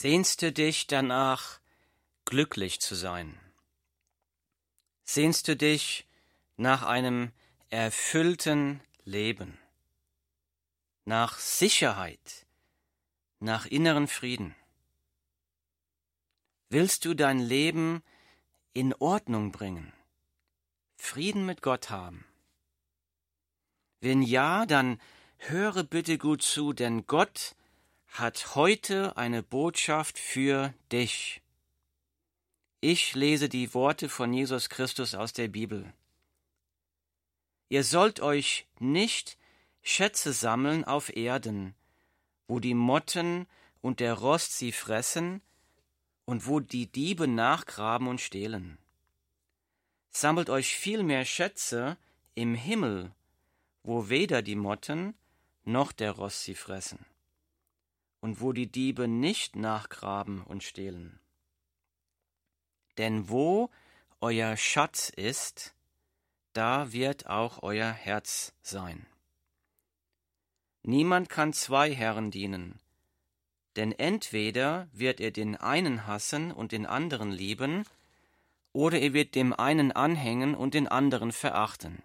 Sehnst du dich danach, glücklich zu sein? Sehnst du dich nach einem erfüllten Leben, nach Sicherheit, nach inneren Frieden? Willst du dein Leben in Ordnung bringen, Frieden mit Gott haben? Wenn ja, dann höre bitte gut zu, denn Gott hat heute eine Botschaft für dich. Ich lese die Worte von Jesus Christus aus der Bibel. Ihr sollt euch nicht Schätze sammeln auf Erden, wo die Motten und der Rost sie fressen und wo die Diebe nachgraben und stehlen. Sammelt euch vielmehr Schätze im Himmel, wo weder die Motten noch der Rost sie fressen und wo die Diebe nicht nachgraben und stehlen. Denn wo euer Schatz ist, da wird auch euer Herz sein. Niemand kann zwei Herren dienen, denn entweder wird er den einen hassen und den anderen lieben, oder er wird dem einen anhängen und den anderen verachten.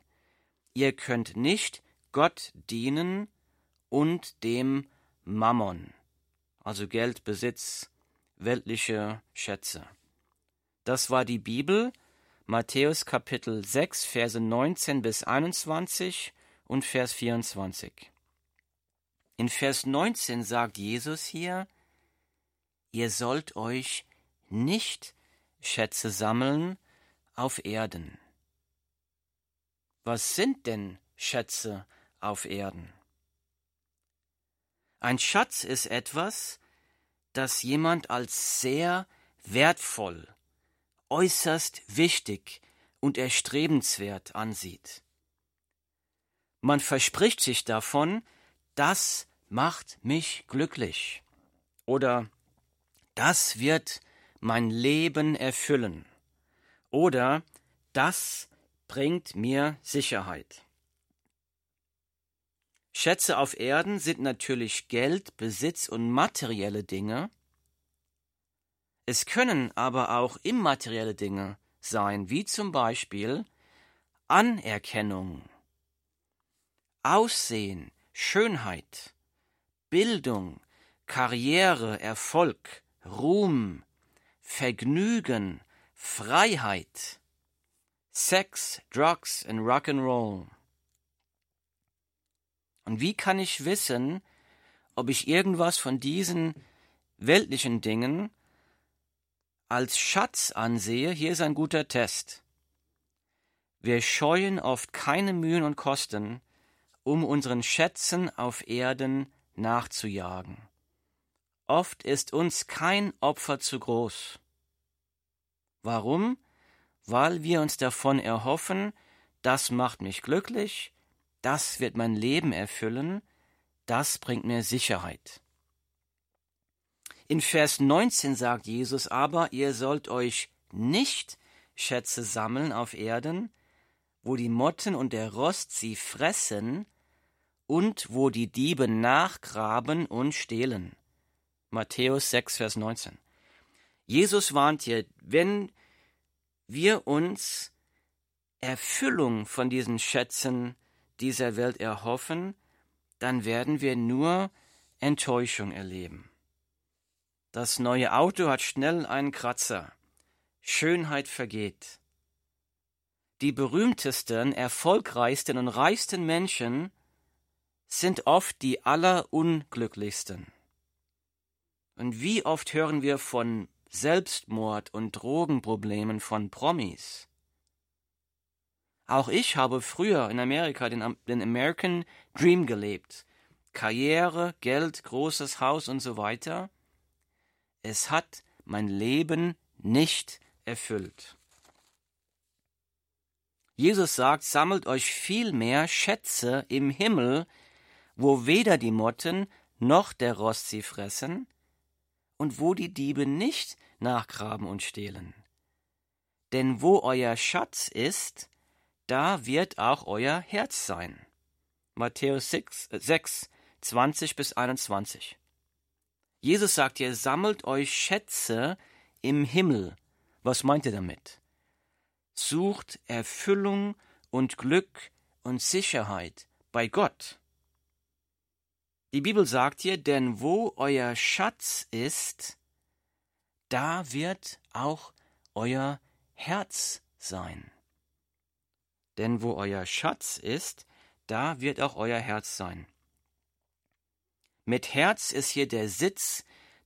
Ihr könnt nicht Gott dienen und dem Mammon also Geld, Besitz, weltliche Schätze. Das war die Bibel, Matthäus Kapitel 6, Verse 19 bis 21 und Vers 24. In Vers 19 sagt Jesus hier, ihr sollt euch nicht Schätze sammeln auf Erden. Was sind denn Schätze auf Erden? Ein Schatz ist etwas, das jemand als sehr wertvoll, äußerst wichtig und erstrebenswert ansieht. Man verspricht sich davon, das macht mich glücklich oder das wird mein Leben erfüllen oder das bringt mir Sicherheit. Schätze auf Erden sind natürlich Geld, Besitz und materielle Dinge. Es können aber auch immaterielle Dinge sein, wie zum Beispiel Anerkennung, Aussehen, Schönheit, Bildung, Karriere, Erfolg, Ruhm, Vergnügen, Freiheit, Sex, Drugs and Rock'n'Roll. Und wie kann ich wissen, ob ich irgendwas von diesen weltlichen Dingen als Schatz ansehe? Hier ist ein guter Test. Wir scheuen oft keine Mühen und Kosten, um unseren Schätzen auf Erden nachzujagen. Oft ist uns kein Opfer zu groß. Warum? Weil wir uns davon erhoffen, das macht mich glücklich, das wird mein Leben erfüllen, das bringt mir Sicherheit. In Vers 19 sagt Jesus aber, ihr sollt euch nicht Schätze sammeln auf Erden, wo die Motten und der Rost sie fressen und wo die Diebe nachgraben und stehlen. Matthäus 6, Vers 19. Jesus warnt hier, wenn wir uns Erfüllung von diesen Schätzen dieser Welt erhoffen, dann werden wir nur Enttäuschung erleben. Das neue Auto hat schnell einen Kratzer. Schönheit vergeht. Die berühmtesten, erfolgreichsten und reichsten Menschen sind oft die allerunglücklichsten. Und wie oft hören wir von Selbstmord und Drogenproblemen von Promis? Auch ich habe früher in Amerika den, den American Dream gelebt. Karriere, Geld, großes Haus und so weiter. Es hat mein Leben nicht erfüllt. Jesus sagt, sammelt euch vielmehr Schätze im Himmel, wo weder die Motten noch der Rost sie fressen und wo die Diebe nicht nachgraben und stehlen. Denn wo euer Schatz ist, da wird auch euer Herz sein. Matthäus 6, 6 20 bis 21. Jesus sagt hier, sammelt euch Schätze im Himmel. Was meint er damit? Sucht Erfüllung und Glück und Sicherheit bei Gott. Die Bibel sagt hier, denn wo euer Schatz ist, da wird auch euer Herz sein. Denn wo euer Schatz ist, da wird auch euer Herz sein. Mit Herz ist hier der Sitz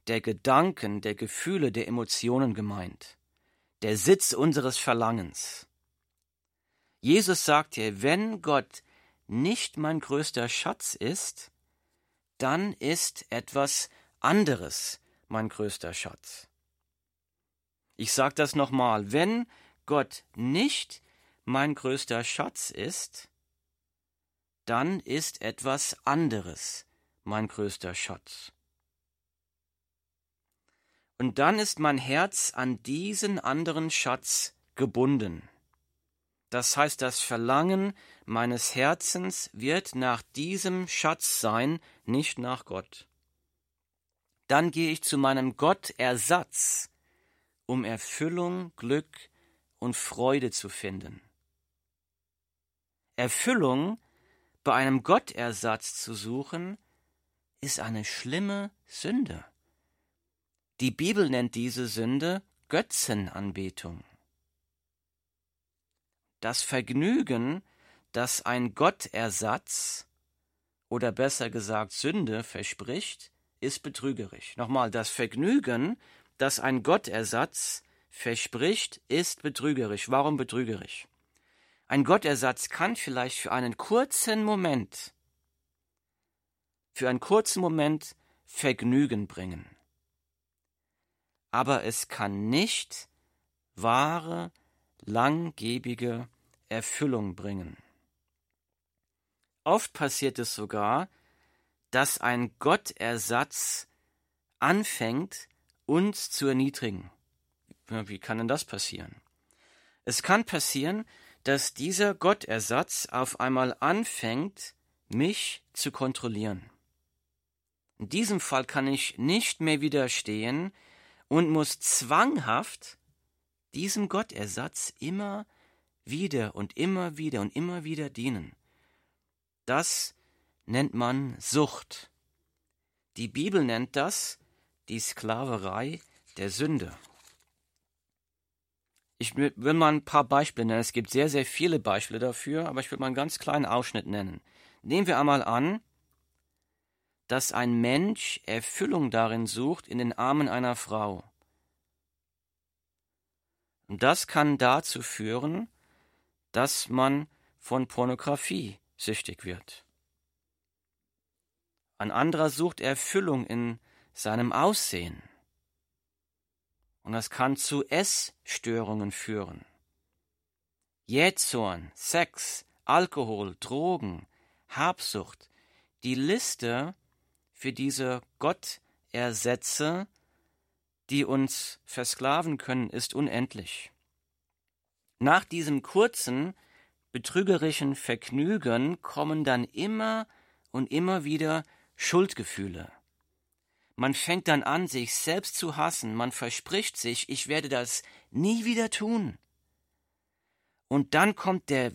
der Gedanken, der Gefühle, der Emotionen gemeint, der Sitz unseres Verlangens. Jesus sagt hier, wenn Gott nicht mein größter Schatz ist, dann ist etwas anderes mein größter Schatz. Ich sage das nochmal, wenn Gott nicht mein größter Schatz ist, dann ist etwas anderes mein größter Schatz. Und dann ist mein Herz an diesen anderen Schatz gebunden. Das heißt, das Verlangen meines Herzens wird nach diesem Schatz sein, nicht nach Gott. Dann gehe ich zu meinem Gottersatz, um Erfüllung, Glück und Freude zu finden. Erfüllung bei einem Gottersatz zu suchen, ist eine schlimme Sünde. Die Bibel nennt diese Sünde Götzenanbetung. Das Vergnügen, das ein Gottersatz oder besser gesagt Sünde verspricht, ist betrügerisch. Nochmal, das Vergnügen, das ein Gottersatz verspricht, ist betrügerisch. Warum betrügerisch? Ein Gottersatz kann vielleicht für einen kurzen Moment für einen kurzen Moment Vergnügen bringen. Aber es kann nicht wahre, langgebige Erfüllung bringen. Oft passiert es sogar, dass ein Gottersatz anfängt, uns zu erniedrigen. Wie kann denn das passieren? Es kann passieren, dass dieser Gottersatz auf einmal anfängt, mich zu kontrollieren. In diesem Fall kann ich nicht mehr widerstehen und muss zwanghaft diesem Gottersatz immer wieder und immer wieder und immer wieder dienen. Das nennt man Sucht. Die Bibel nennt das die Sklaverei der Sünde. Ich will mal ein paar Beispiele nennen. Es gibt sehr, sehr viele Beispiele dafür, aber ich will mal einen ganz kleinen Ausschnitt nennen. Nehmen wir einmal an, dass ein Mensch Erfüllung darin sucht in den Armen einer Frau. Und das kann dazu führen, dass man von Pornografie süchtig wird. Ein anderer sucht Erfüllung in seinem Aussehen. Und das kann zu Essstörungen führen. Jähzorn, Sex, Alkohol, Drogen, Habsucht. Die Liste für diese Gottersätze, die uns versklaven können, ist unendlich. Nach diesem kurzen, betrügerischen Vergnügen kommen dann immer und immer wieder Schuldgefühle. Man fängt dann an, sich selbst zu hassen, man verspricht sich, ich werde das nie wieder tun. Und dann kommt der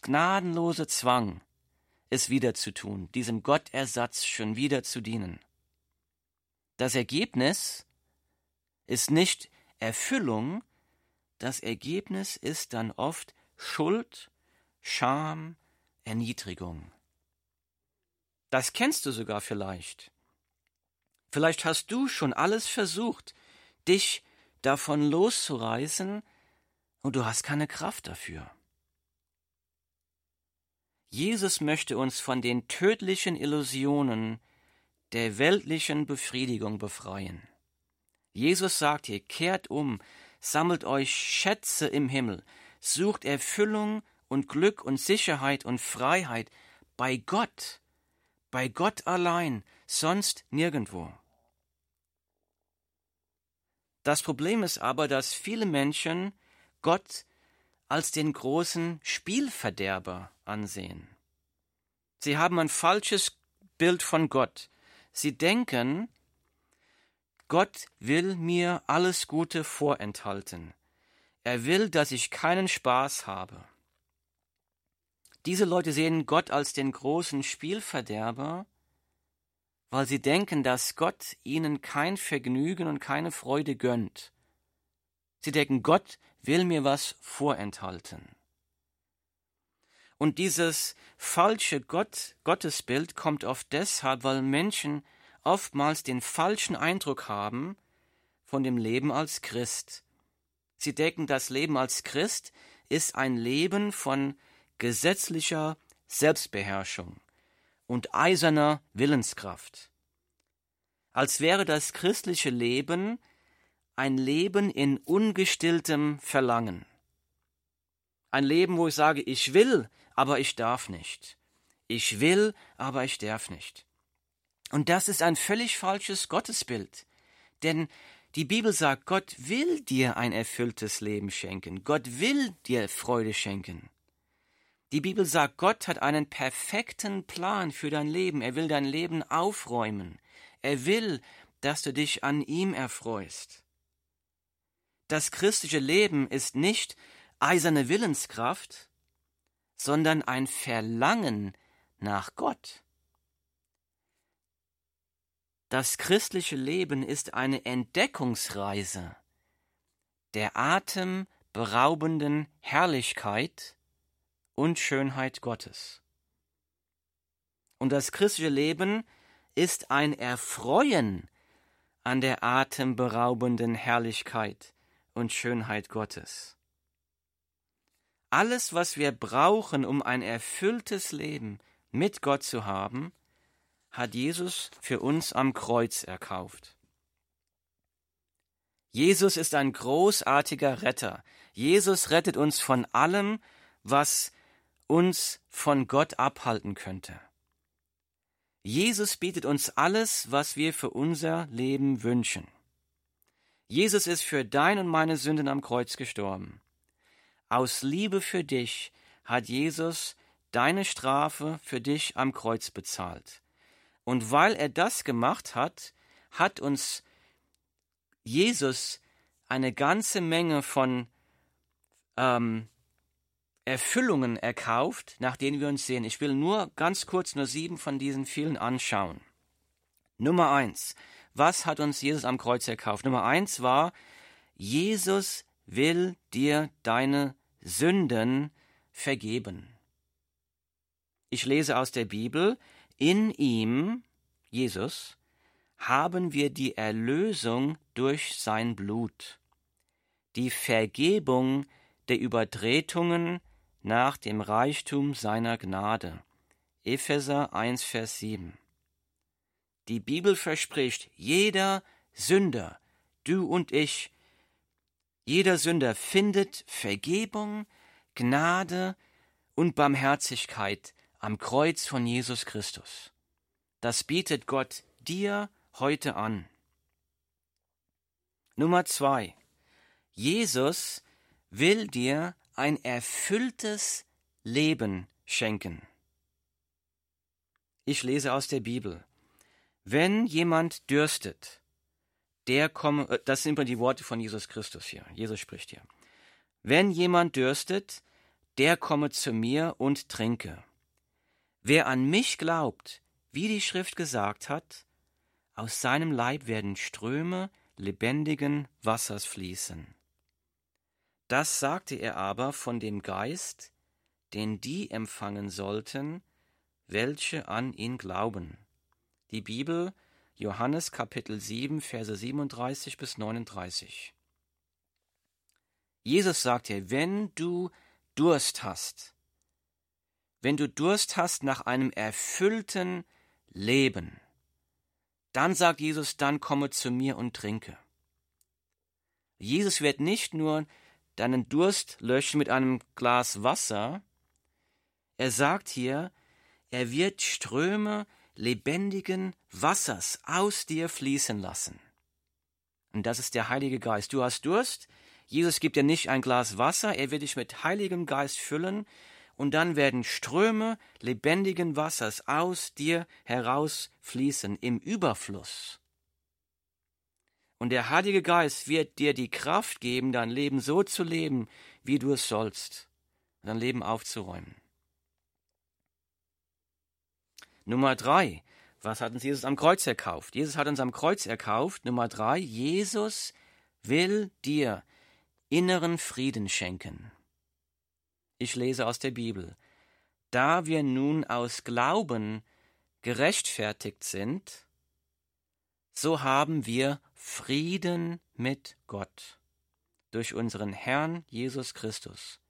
gnadenlose Zwang, es wieder zu tun, diesem Gottersatz schon wieder zu dienen. Das Ergebnis ist nicht Erfüllung, das Ergebnis ist dann oft Schuld, Scham, Erniedrigung. Das kennst du sogar vielleicht. Vielleicht hast du schon alles versucht, dich davon loszureißen, und du hast keine Kraft dafür. Jesus möchte uns von den tödlichen Illusionen der weltlichen Befriedigung befreien. Jesus sagt ihr, kehrt um, sammelt euch Schätze im Himmel, sucht Erfüllung und Glück und Sicherheit und Freiheit bei Gott, bei Gott allein, sonst nirgendwo. Das Problem ist aber, dass viele Menschen Gott als den großen Spielverderber ansehen. Sie haben ein falsches Bild von Gott. Sie denken, Gott will mir alles Gute vorenthalten. Er will, dass ich keinen Spaß habe. Diese Leute sehen Gott als den großen Spielverderber, weil sie denken, dass Gott ihnen kein Vergnügen und keine Freude gönnt. Sie denken, Gott will mir was vorenthalten. Und dieses falsche Gott, Gottesbild kommt oft deshalb, weil Menschen oftmals den falschen Eindruck haben von dem Leben als Christ. Sie denken, das Leben als Christ ist ein Leben von gesetzlicher Selbstbeherrschung und eiserner Willenskraft. Als wäre das christliche Leben ein Leben in ungestilltem Verlangen. Ein Leben, wo ich sage, ich will, aber ich darf nicht. Ich will, aber ich darf nicht. Und das ist ein völlig falsches Gottesbild. Denn die Bibel sagt, Gott will dir ein erfülltes Leben schenken. Gott will dir Freude schenken. Die Bibel sagt, Gott hat einen perfekten Plan für dein Leben. Er will dein Leben aufräumen. Er will, dass du dich an ihm erfreust. Das christliche Leben ist nicht eiserne Willenskraft, sondern ein Verlangen nach Gott. Das christliche Leben ist eine Entdeckungsreise der atemberaubenden Herrlichkeit und Schönheit Gottes. Und das christliche Leben ist ein Erfreuen an der atemberaubenden Herrlichkeit und Schönheit Gottes. Alles, was wir brauchen, um ein erfülltes Leben mit Gott zu haben, hat Jesus für uns am Kreuz erkauft. Jesus ist ein großartiger Retter. Jesus rettet uns von allem, was uns von Gott abhalten könnte. Jesus bietet uns alles, was wir für unser Leben wünschen. Jesus ist für dein und meine Sünden am Kreuz gestorben. Aus Liebe für dich hat Jesus deine Strafe für dich am Kreuz bezahlt. Und weil er das gemacht hat, hat uns Jesus eine ganze Menge von ähm, Erfüllungen erkauft, nach denen wir uns sehen. Ich will nur ganz kurz nur sieben von diesen vielen anschauen. Nummer eins. Was hat uns Jesus am Kreuz erkauft? Nummer eins war, Jesus will dir deine Sünden vergeben. Ich lese aus der Bibel, in ihm, Jesus, haben wir die Erlösung durch sein Blut, die Vergebung der Übertretungen nach dem Reichtum seiner Gnade. Epheser 1, Vers 7. Die Bibel verspricht, jeder Sünder, du und ich, jeder Sünder findet Vergebung, Gnade und Barmherzigkeit am Kreuz von Jesus Christus. Das bietet Gott dir heute an. Nummer zwei. Jesus will dir ein erfülltes Leben schenken. Ich lese aus der Bibel. Wenn jemand dürstet, der komme, äh, das sind immer die Worte von Jesus Christus hier. Jesus spricht hier. Wenn jemand dürstet, der komme zu mir und trinke. Wer an mich glaubt, wie die Schrift gesagt hat, aus seinem Leib werden Ströme lebendigen Wassers fließen. Das sagte er aber von dem Geist, den die empfangen sollten, welche an ihn glauben. Die Bibel, Johannes Kapitel 7, Verse 37 bis 39. Jesus sagte, wenn du Durst hast, wenn du Durst hast nach einem erfüllten Leben, dann sagt Jesus, dann komme zu mir und trinke. Jesus wird nicht nur deinen Durst löschen mit einem Glas Wasser, er sagt hier, er wird Ströme lebendigen Wassers aus dir fließen lassen. Und das ist der Heilige Geist. Du hast Durst, Jesus gibt dir nicht ein Glas Wasser, er wird dich mit Heiligem Geist füllen und dann werden Ströme lebendigen Wassers aus dir herausfließen im Überfluss. Und der Heilige Geist wird dir die Kraft geben, dein Leben so zu leben, wie du es sollst, dein Leben aufzuräumen. Nummer drei. Was hat uns Jesus am Kreuz erkauft? Jesus hat uns am Kreuz erkauft. Nummer drei. Jesus will dir inneren Frieden schenken. Ich lese aus der Bibel. Da wir nun aus Glauben gerechtfertigt sind, so haben wir Frieden mit Gott durch unseren Herrn Jesus Christus.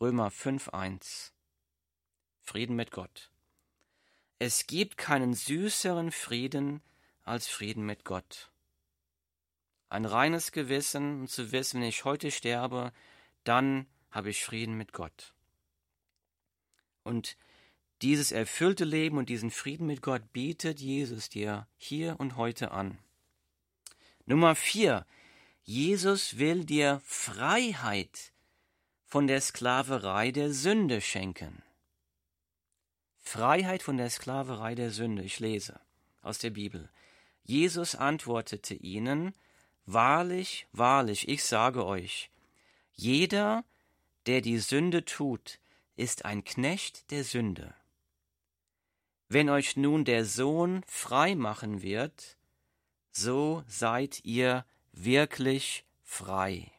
Römer 5.1 Frieden mit Gott. Es gibt keinen süßeren Frieden als Frieden mit Gott. Ein reines Gewissen und zu wissen, wenn ich heute sterbe, dann habe ich Frieden mit Gott. Und dieses erfüllte Leben und diesen Frieden mit Gott bietet Jesus dir hier und heute an. Nummer vier. Jesus will dir Freiheit von der Sklaverei der Sünde schenken. Freiheit von der Sklaverei der Sünde. Ich lese aus der Bibel. Jesus antwortete ihnen, Wahrlich, wahrlich, ich sage euch, jeder, der die Sünde tut, ist ein Knecht der Sünde. Wenn euch nun der Sohn frei machen wird, so seid ihr wirklich frei.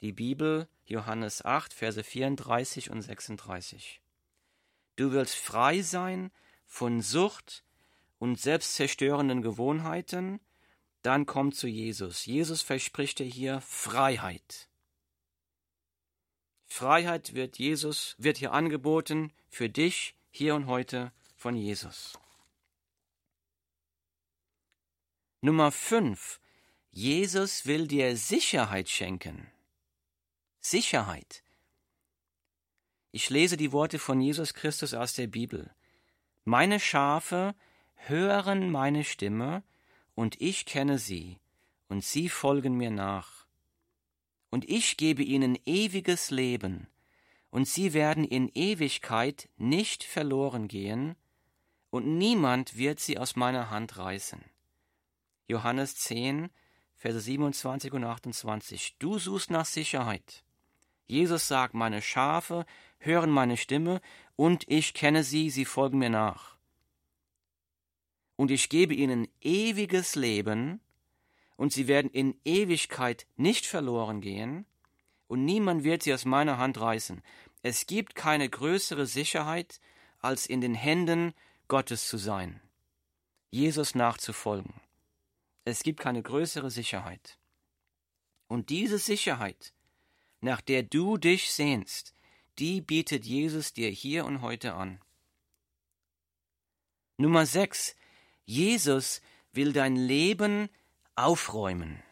Die Bibel, Johannes 8, Verse 34 und 36. Du willst frei sein von Sucht und selbstzerstörenden Gewohnheiten, dann komm zu Jesus. Jesus verspricht dir hier Freiheit. Freiheit wird Jesus, wird hier angeboten für dich hier und heute von Jesus. Nummer 5. Jesus will dir Sicherheit schenken. Sicherheit. Ich lese die Worte von Jesus Christus aus der Bibel. Meine Schafe hören meine Stimme, und ich kenne sie, und sie folgen mir nach. Und ich gebe ihnen ewiges Leben, und sie werden in Ewigkeit nicht verloren gehen, und niemand wird sie aus meiner Hand reißen. Johannes 10, Verse 27 und 28. Du suchst nach Sicherheit. Jesus sagt, meine Schafe hören meine Stimme, und ich kenne sie, sie folgen mir nach. Und ich gebe ihnen ewiges Leben, und sie werden in Ewigkeit nicht verloren gehen, und niemand wird sie aus meiner Hand reißen. Es gibt keine größere Sicherheit, als in den Händen Gottes zu sein, Jesus nachzufolgen. Es gibt keine größere Sicherheit. Und diese Sicherheit, nach der du dich sehnst, die bietet Jesus dir hier und heute an. Nummer 6. Jesus will dein Leben aufräumen.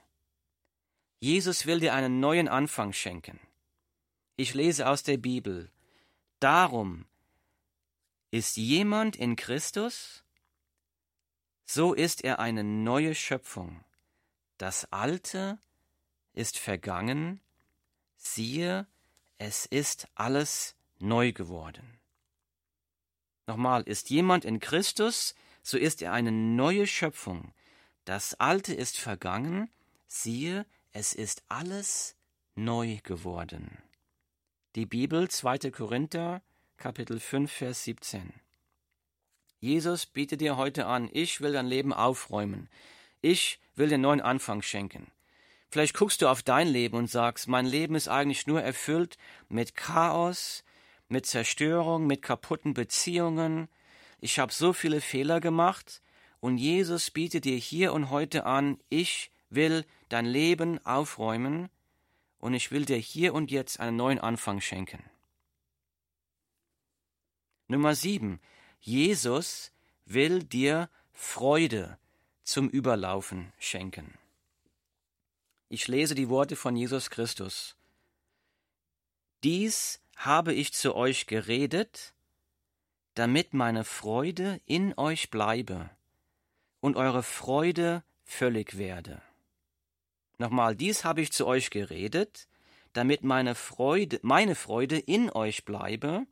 Jesus will dir einen neuen Anfang schenken. Ich lese aus der Bibel. Darum ist jemand in Christus, so ist er eine neue Schöpfung. Das Alte ist vergangen, siehe, es ist alles neu geworden. Nochmal, ist jemand in Christus, so ist er eine neue Schöpfung. Das Alte ist vergangen, siehe, es ist alles neu geworden. Die Bibel 2. Korinther Kapitel 5 Vers 17. Jesus bietet dir heute an, ich will dein Leben aufräumen. Ich will dir einen neuen Anfang schenken. Vielleicht guckst du auf dein Leben und sagst, mein Leben ist eigentlich nur erfüllt mit Chaos, mit Zerstörung, mit kaputten Beziehungen. Ich habe so viele Fehler gemacht und Jesus bietet dir hier und heute an, ich will dein Leben aufräumen und ich will dir hier und jetzt einen neuen Anfang schenken. Nummer sieben. Jesus will dir Freude zum Überlaufen schenken. Ich lese die Worte von Jesus Christus. Dies habe ich zu euch geredet, damit meine Freude in euch bleibe und eure Freude völlig werde. Nochmal, dies habe ich zu euch geredet, damit meine Freude, meine Freude in euch bleibe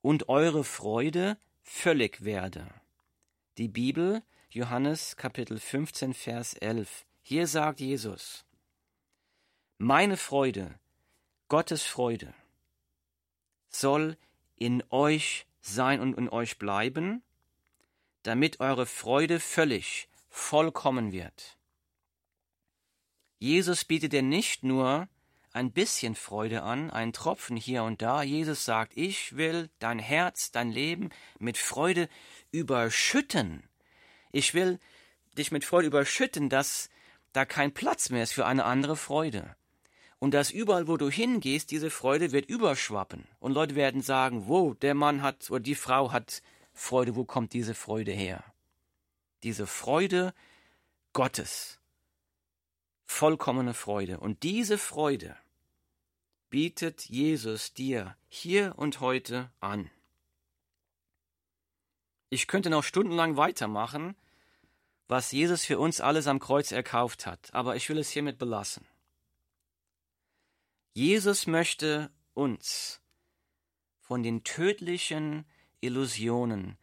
und eure Freude völlig werde. Die Bibel, Johannes Kapitel 15, Vers 11. Hier sagt Jesus, meine Freude, Gottes Freude, soll in euch sein und in euch bleiben, damit eure Freude völlig, vollkommen wird. Jesus bietet dir nicht nur ein bisschen Freude an, ein Tropfen hier und da. Jesus sagt, ich will dein Herz, dein Leben mit Freude überschütten. Ich will dich mit Freude überschütten, dass da kein Platz mehr ist für eine andere Freude. Und dass überall, wo du hingehst, diese Freude wird überschwappen. Und Leute werden sagen, wo, der Mann hat oder die Frau hat Freude, wo kommt diese Freude her? Diese Freude Gottes vollkommene Freude. Und diese Freude bietet Jesus dir hier und heute an. Ich könnte noch stundenlang weitermachen, was Jesus für uns alles am Kreuz erkauft hat, aber ich will es hiermit belassen. Jesus möchte uns von den tödlichen Illusionen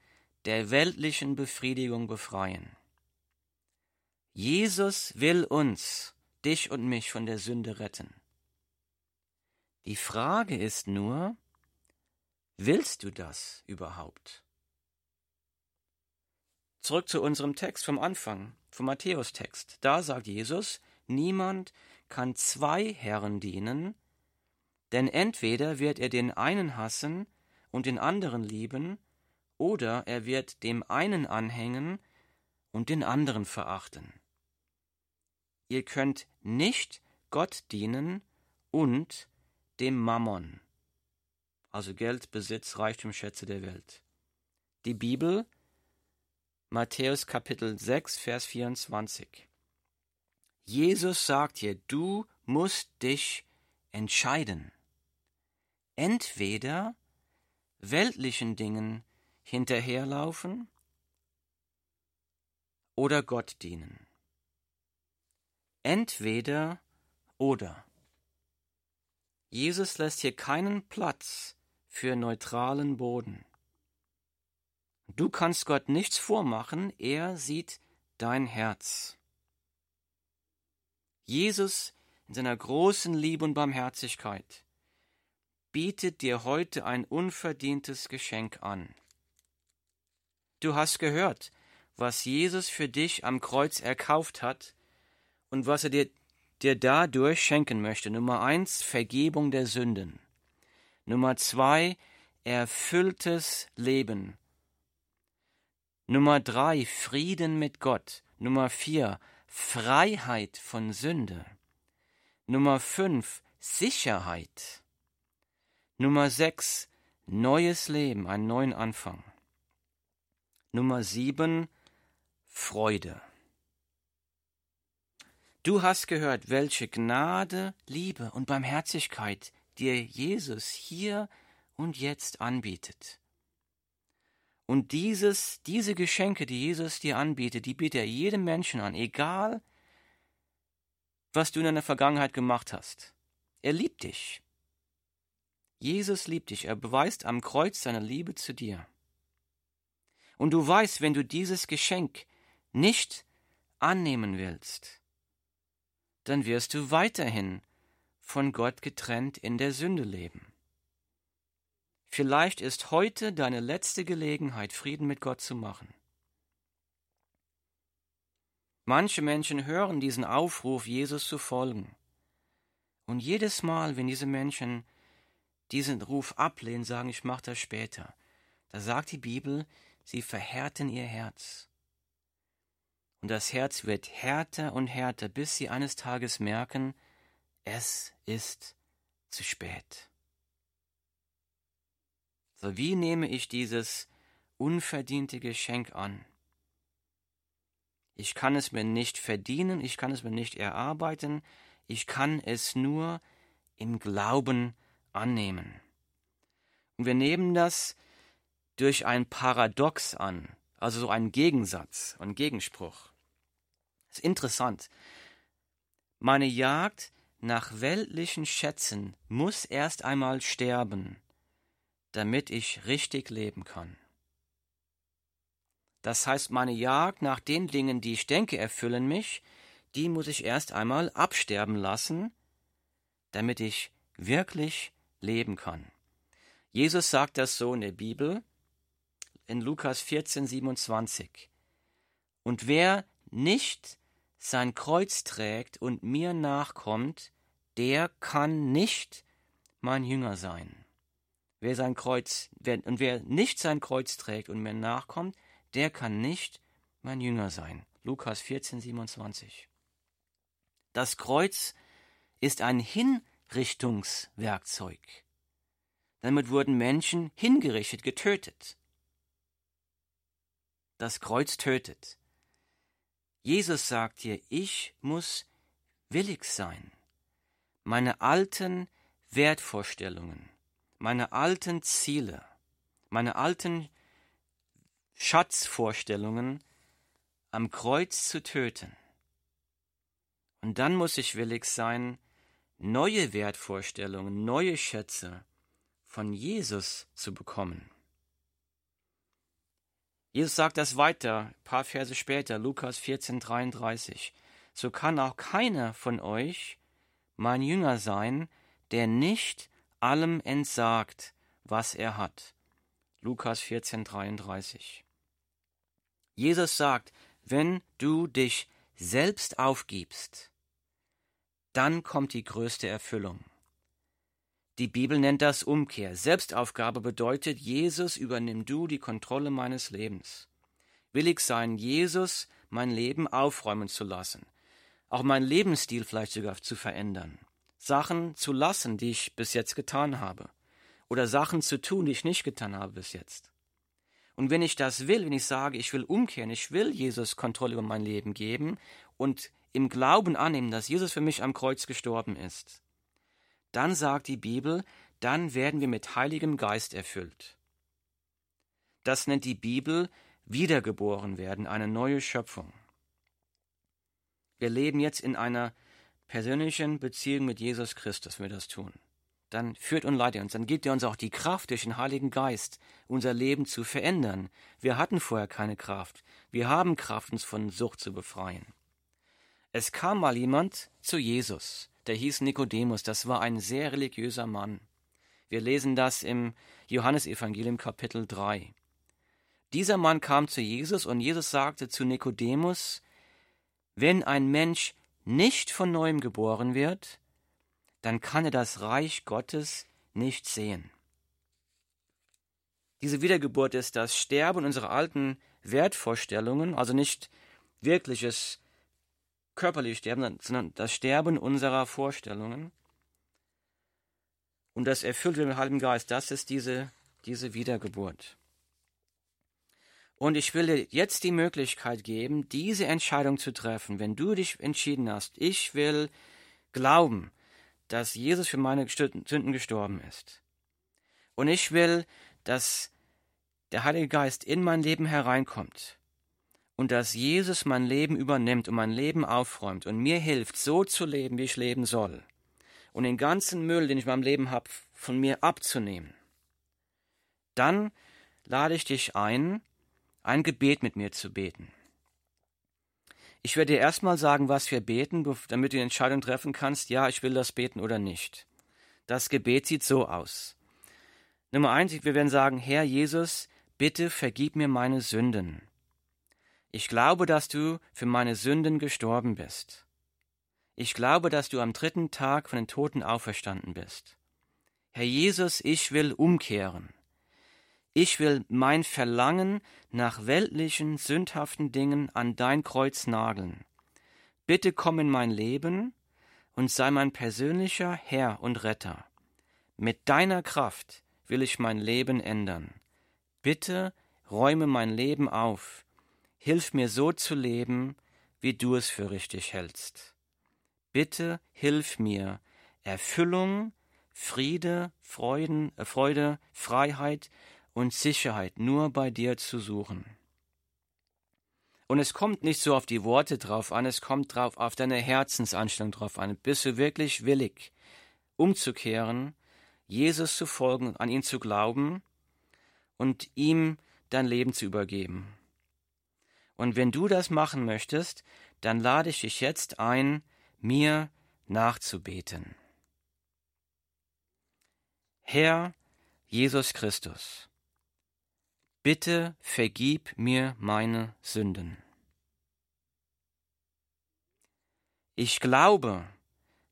der weltlichen Befriedigung befreien. Jesus will uns dich und mich von der Sünde retten. Die Frage ist nur, willst du das überhaupt? Zurück zu unserem Text vom Anfang, vom Matthäus-Text. Da sagt Jesus, niemand kann zwei Herren dienen, denn entweder wird er den einen hassen und den anderen lieben, oder er wird dem einen anhängen und den anderen verachten. Ihr könnt nicht Gott dienen und dem Mammon, also Geld, Besitz, Reichtum, Schätze der Welt. Die Bibel, Matthäus Kapitel 6, Vers 24. Jesus sagt hier, du musst dich entscheiden. Entweder weltlichen Dingen hinterherlaufen oder Gott dienen. Entweder oder. Jesus lässt hier keinen Platz für neutralen Boden. Du kannst Gott nichts vormachen, er sieht dein Herz. Jesus in seiner großen Liebe und Barmherzigkeit bietet dir heute ein unverdientes Geschenk an. Du hast gehört, was Jesus für dich am Kreuz erkauft hat, und was er dir, dir dadurch schenken möchte. Nummer eins, Vergebung der Sünden. Nummer zwei, erfülltes Leben. Nummer drei, Frieden mit Gott. Nummer vier, Freiheit von Sünde. Nummer fünf, Sicherheit. Nummer sechs, neues Leben, einen neuen Anfang. Nummer sieben, Freude. Du hast gehört, welche Gnade, Liebe und Barmherzigkeit dir Jesus hier und jetzt anbietet. Und dieses, diese Geschenke, die Jesus dir anbietet, die bietet er jedem Menschen an, egal was du in deiner Vergangenheit gemacht hast. Er liebt dich. Jesus liebt dich. Er beweist am Kreuz seine Liebe zu dir. Und du weißt, wenn du dieses Geschenk nicht annehmen willst, dann wirst du weiterhin von Gott getrennt in der Sünde leben. Vielleicht ist heute deine letzte Gelegenheit, Frieden mit Gott zu machen. Manche Menschen hören diesen Aufruf, Jesus zu folgen. Und jedes Mal, wenn diese Menschen diesen Ruf ablehnen, sagen, ich mache das später, da sagt die Bibel, sie verhärten ihr Herz. Und das Herz wird härter und härter, bis sie eines Tages merken, es ist zu spät. So wie nehme ich dieses unverdiente Geschenk an? Ich kann es mir nicht verdienen, ich kann es mir nicht erarbeiten, ich kann es nur im Glauben annehmen. Und wir nehmen das durch ein Paradox an also so ein Gegensatz und Gegenspruch. Ist interessant. Meine Jagd nach weltlichen Schätzen muss erst einmal sterben, damit ich richtig leben kann. Das heißt, meine Jagd nach den Dingen, die ich denke, erfüllen mich, die muss ich erst einmal absterben lassen, damit ich wirklich leben kann. Jesus sagt das so in der Bibel in Lukas 14, 27. Und wer nicht sein Kreuz trägt und mir nachkommt, der kann nicht mein Jünger sein. Wer sein Kreuz, wer, und wer nicht sein Kreuz trägt und mir nachkommt, der kann nicht mein Jünger sein. Lukas 14, 27. Das Kreuz ist ein Hinrichtungswerkzeug. Damit wurden Menschen hingerichtet, getötet. Das Kreuz tötet. Jesus sagt hier, ich muss willig sein. Meine alten Wertvorstellungen, meine alten Ziele, meine alten Schatzvorstellungen am Kreuz zu töten. Und dann muss ich willig sein, neue Wertvorstellungen, neue Schätze von Jesus zu bekommen. Jesus sagt das weiter, ein paar Verse später, Lukas 14, 33. So kann auch keiner von euch mein Jünger sein, der nicht allem entsagt, was er hat. Lukas 14, 33. Jesus sagt, wenn du dich selbst aufgibst, dann kommt die größte Erfüllung. Die Bibel nennt das Umkehr. Selbstaufgabe bedeutet, Jesus übernimm du die Kontrolle meines Lebens. Willig sein, Jesus mein Leben aufräumen zu lassen. Auch meinen Lebensstil vielleicht sogar zu verändern. Sachen zu lassen, die ich bis jetzt getan habe. Oder Sachen zu tun, die ich nicht getan habe bis jetzt. Und wenn ich das will, wenn ich sage, ich will umkehren, ich will Jesus Kontrolle über mein Leben geben und im Glauben annehmen, dass Jesus für mich am Kreuz gestorben ist, dann sagt die Bibel, dann werden wir mit Heiligem Geist erfüllt. Das nennt die Bibel wiedergeboren werden, eine neue Schöpfung. Wir leben jetzt in einer persönlichen Beziehung mit Jesus Christus, wenn wir das tun dann führt und leitet uns, dann gibt er uns auch die Kraft durch den Heiligen Geist, unser Leben zu verändern. Wir hatten vorher keine Kraft. Wir haben Kraft, uns von Sucht zu befreien. Es kam mal jemand zu Jesus, der hieß Nikodemus, das war ein sehr religiöser Mann. Wir lesen das im Johannesevangelium Kapitel 3. Dieser Mann kam zu Jesus und Jesus sagte zu Nikodemus, wenn ein Mensch nicht von neuem geboren wird, dann kann er das Reich Gottes nicht sehen. Diese Wiedergeburt ist das Sterben unserer alten Wertvorstellungen, also nicht wirkliches körperliches Sterben, sondern das Sterben unserer Vorstellungen. Und das erfüllt dem Heiligen Geist, das ist diese, diese Wiedergeburt. Und ich will dir jetzt die Möglichkeit geben, diese Entscheidung zu treffen, wenn du dich entschieden hast, ich will glauben, dass Jesus für meine Sünden gestorben ist. Und ich will, dass der Heilige Geist in mein Leben hereinkommt und dass Jesus mein Leben übernimmt und mein Leben aufräumt und mir hilft, so zu leben, wie ich leben soll. Und den ganzen Müll, den ich in meinem Leben habe, von mir abzunehmen. Dann lade ich dich ein, ein Gebet mit mir zu beten. Ich werde dir erstmal sagen, was wir beten, damit du die Entscheidung treffen kannst, ja, ich will das beten oder nicht. Das Gebet sieht so aus. Nummer eins, wir werden sagen, Herr Jesus, bitte vergib mir meine Sünden. Ich glaube, dass du für meine Sünden gestorben bist. Ich glaube, dass du am dritten Tag von den Toten auferstanden bist. Herr Jesus, ich will umkehren. Ich will mein Verlangen nach weltlichen, sündhaften Dingen an dein Kreuz nageln. Bitte komm in mein Leben und sei mein persönlicher Herr und Retter. Mit deiner Kraft will ich mein Leben ändern. Bitte räume mein Leben auf. Hilf mir so zu leben, wie du es für richtig hältst. Bitte hilf mir, Erfüllung, Friede, Freuden, äh, Freude, Freiheit und Sicherheit nur bei dir zu suchen. Und es kommt nicht so auf die Worte drauf an, es kommt drauf auf deine Herzensanstellung drauf an. Bist du wirklich willig, umzukehren, Jesus zu folgen, an ihn zu glauben und ihm dein Leben zu übergeben? Und wenn du das machen möchtest, dann lade ich dich jetzt ein, mir nachzubeten. Herr Jesus Christus, bitte vergib mir meine Sünden. Ich glaube,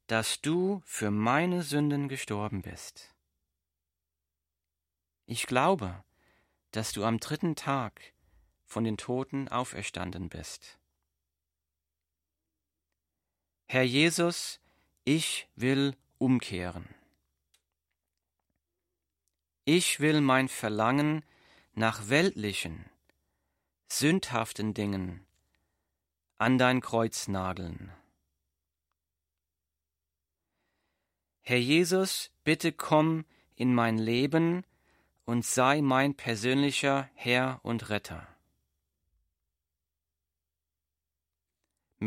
dass du für meine Sünden gestorben bist. Ich glaube, dass du am dritten Tag von den Toten auferstanden bist. Herr Jesus, ich will umkehren. Ich will mein Verlangen nach weltlichen, sündhaften Dingen an dein Kreuz nageln. Herr Jesus, bitte komm in mein Leben und sei mein persönlicher Herr und Retter.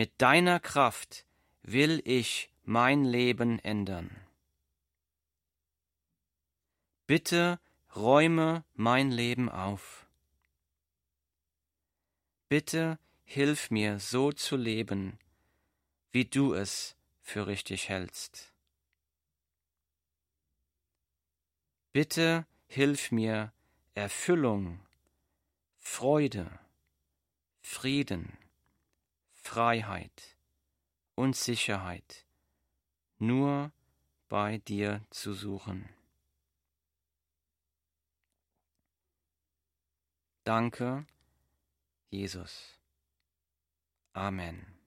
Mit deiner Kraft will ich mein Leben ändern. Bitte räume mein Leben auf. Bitte hilf mir so zu leben, wie du es für richtig hältst. Bitte hilf mir Erfüllung, Freude, Frieden, Freiheit und Sicherheit nur bei dir zu suchen. Danke, Jesus. Amen.